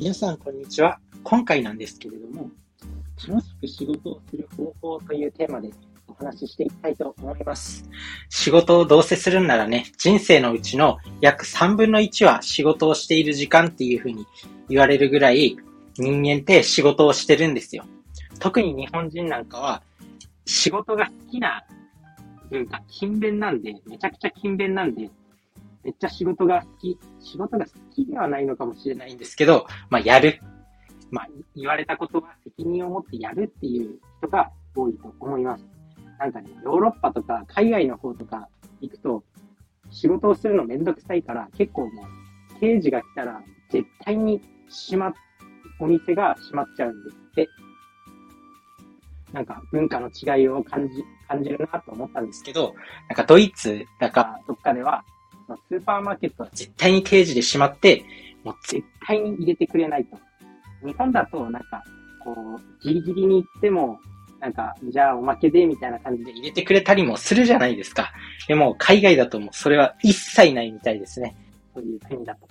皆さん、こんにちは。今回なんですけれども、楽しく仕事をする方法というテーマでお話ししていきたいと思います。仕事をどうせするんならね、人生のうちの約3分の1は仕事をしている時間っていうふうに言われるぐらい、人間って仕事をしてるんですよ。特に日本人なんかは、仕事が好きな文化、勤勉なんで、めちゃくちゃ勤勉なんで、めっちゃ仕事が好き、仕事が好きではないのかもしれないんですけど、まあ、やる。まあ、言われたことは責任を持ってやるっていう人が多いと思います。なんかね、ヨーロッパとか海外の方とか行くと、仕事をするのめんどくさいから、結構もう、刑事が来たら、絶対に閉まっ、お店が閉まっちゃうんですって。なんか文化の違いを感じ、感じるなと思ったんですけど、なんかドイツだかどっかでは、スーパーマーケットは絶対に定時で閉まって、もう絶対に入れてくれないと。日本だと、なんか、こう、ギリギリに行っても、なんか、じゃあおまけでみたいな感じで入れてくれたりもするじゃないですか。でも、海外だともうそれは一切ないみたいですね。そういう国だと。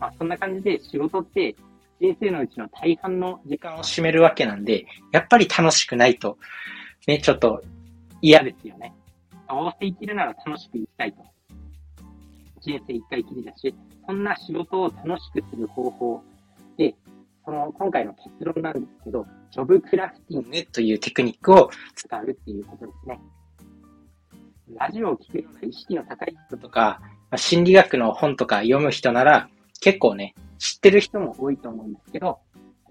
まあ、そんな感じで仕事って人生のうちの大半の時間を占めるわけなんで、やっぱり楽しくないと、ね、ちょっと嫌ですよね。合わせ生きるなら楽しく生きたいと。人生一回きりだし、そんな仕事を楽しくする方法で、その今回の結論なんですけど、ジョブクラフティングというテクニックを使うっていうことですね。ラジオを聴くような意識の高い人とか、心理学の本とか読む人なら、結構ね、知ってる人も多いと思うんですけど、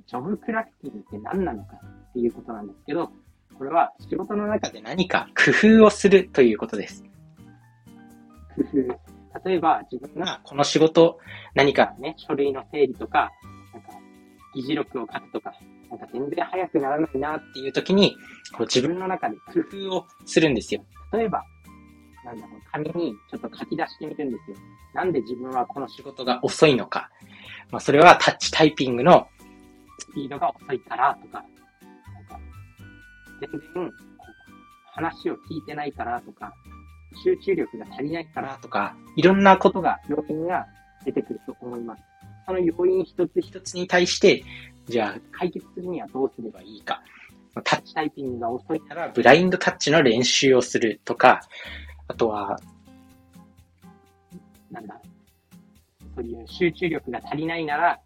ジョブクラフティングって何なのかっていうことなんですけど、これは仕事の中で何か工夫をするということです。工夫。例えば自分がこの仕事、何かね、書類の整理とか、なんか、議事録を書くとか、なんか全然早くならないなっていう時に、こう自分の中で工夫をするんですよ。例えば、なんだろう、紙にちょっと書き出してみるんですよ。なんで自分はこの仕事が遅いのか。まあ、それはタッチタイピングのスピードが遅いからとか、なんか、全然、話を聞いてないからとか、集中力が足りないからとか、いろんなことが、要因が出てくると思います。その要因一つ一つに対して、じゃあ解決するにはどうすればいいか。タッチタイピングが遅いなら、ブラインドタッチの練習をするとか、あとは、なんだ、そういう集中力が足りないなら、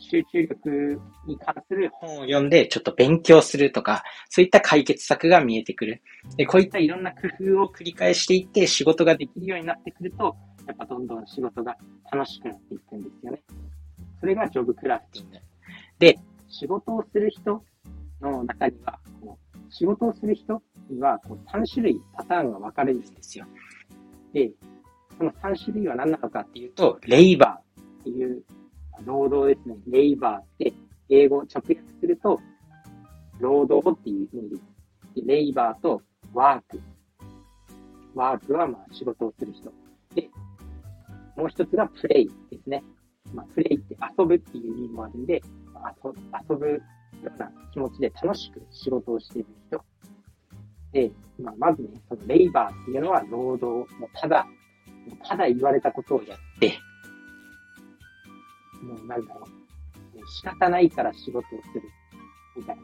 集中力に関する本を読んでちょっと勉強するとか、そういった解決策が見えてくる。で、こういったいろんな工夫を繰り返していって仕事ができるようになってくると、やっぱどんどん仕事が楽しくなっていくんですよね。それがジョブクラフティング。で、仕事をする人の中には、こう仕事をする人にはこう3種類パターンが分かれるんですよ。で、その3種類は何なのかっていうと、レイバーっていう労働ですね。レイバーって英語を直訳すると、労働っていう意味です。レイバーとワーク。ワークはまあ仕事をする人。で、もう一つがプレイですね。まあ、プレイって遊ぶっていう意味もあるんで、遊遊ぶような気持ちで楽しく仕事をしている人。で、まあ、まずね、そのレイバーっていうのは労働。もうただ、ただ言われたことをやって、もうなんだろう、仕方ないから仕事をする、みたいな。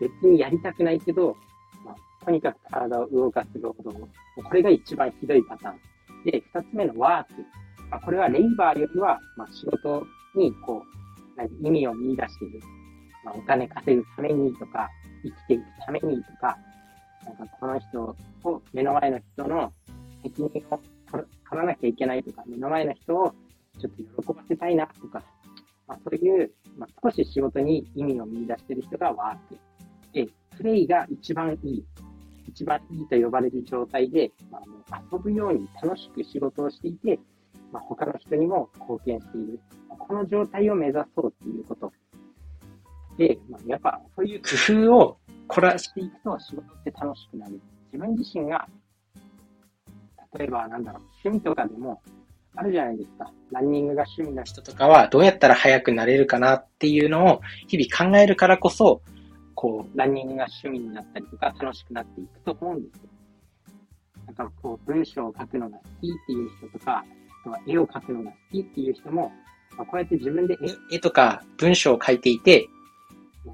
別にやりたくないけど、まあ、とにかく体を動かす労働。これが一番ひどいパターン。で、二つ目のワーク。まあ、これはレイバーよりは、まあ、仕事に、こう、何意味を見出している。まあ、お金稼ぐためにとか、生きていくためにとか、なんかこの人を、目の前の人の責任を取らなきゃいけないとか、目の前の人をちょっと喜ばせたいなとか、まあ、そういう、まあ、少し仕事に意味を見出している人がワーク。で、プレイが一番いい。一番いいと呼ばれる状態で、まあ、遊ぶように楽しく仕事をしていて、まあ、他の人にも貢献している。この状態を目指そうっていうこと。で、まあ、やっぱそういう工夫を凝らしていくと仕事って楽しくなる。自分自身が、例えばなんだろう、趣味とかでも、あるじゃないですか。ランニングが趣味な人とかは、どうやったら速くなれるかなっていうのを日々考えるからこそ、こう、ランニングが趣味になったりとか、楽しくなっていくと思うんですよ。だから、こう、文章を書くのが好きっていう人とか、あとは絵を描くのが好きっていう人も、まあ、こうやって自分で絵とか文章を書いていて、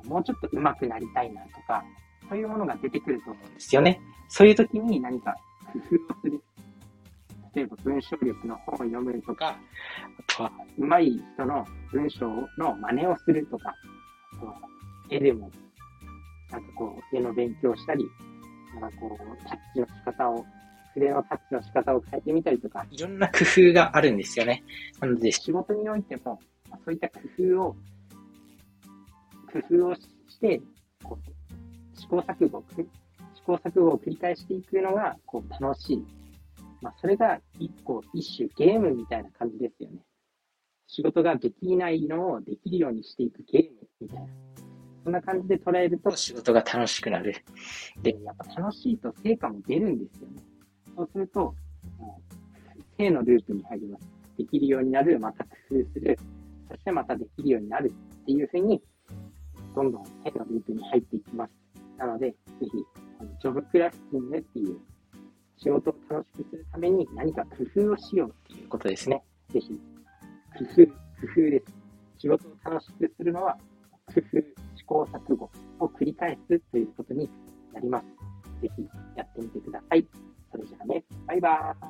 もうちょっと上手くなりたいなとか、そういうものが出てくると思うんですよね。そういう時に何か工夫をする。例えば文章力の本を読むとか、あとは上手い人の文章の真似をするとか、あとは絵でも、なんかこう、絵の勉強したり、なんかこう、タッチの仕方を、筆のタッチの仕方を変えてみたりとか、いろんな工夫があるんですよね。なので、仕事においても、そういった工夫を、工夫をして、こう試行錯誤、試行錯誤を繰り返していくのが、こう、楽しい。まあ、それが一個、一種ゲームみたいな感じですよね。仕事ができないのをできるようにしていくゲームみたいな。そんな感じで捉えると仕事が楽しくなる。で、やっぱ楽しいと成果も出るんですよね。そうすると、正のループに入ります。できるようになる、また工夫する、そしてまたできるようになるっていうふうに、どんどん正のループに入っていきます。なので、ぜひ、ジョブクラフティングっていう仕事を楽しくために何か工夫をしようっていうことですね。ぜひ、工夫、工夫です。仕事を楽しくするのは、工夫、試行錯誤を繰り返すということになります。ぜひやってみてください。それじゃあね、バイバーイ。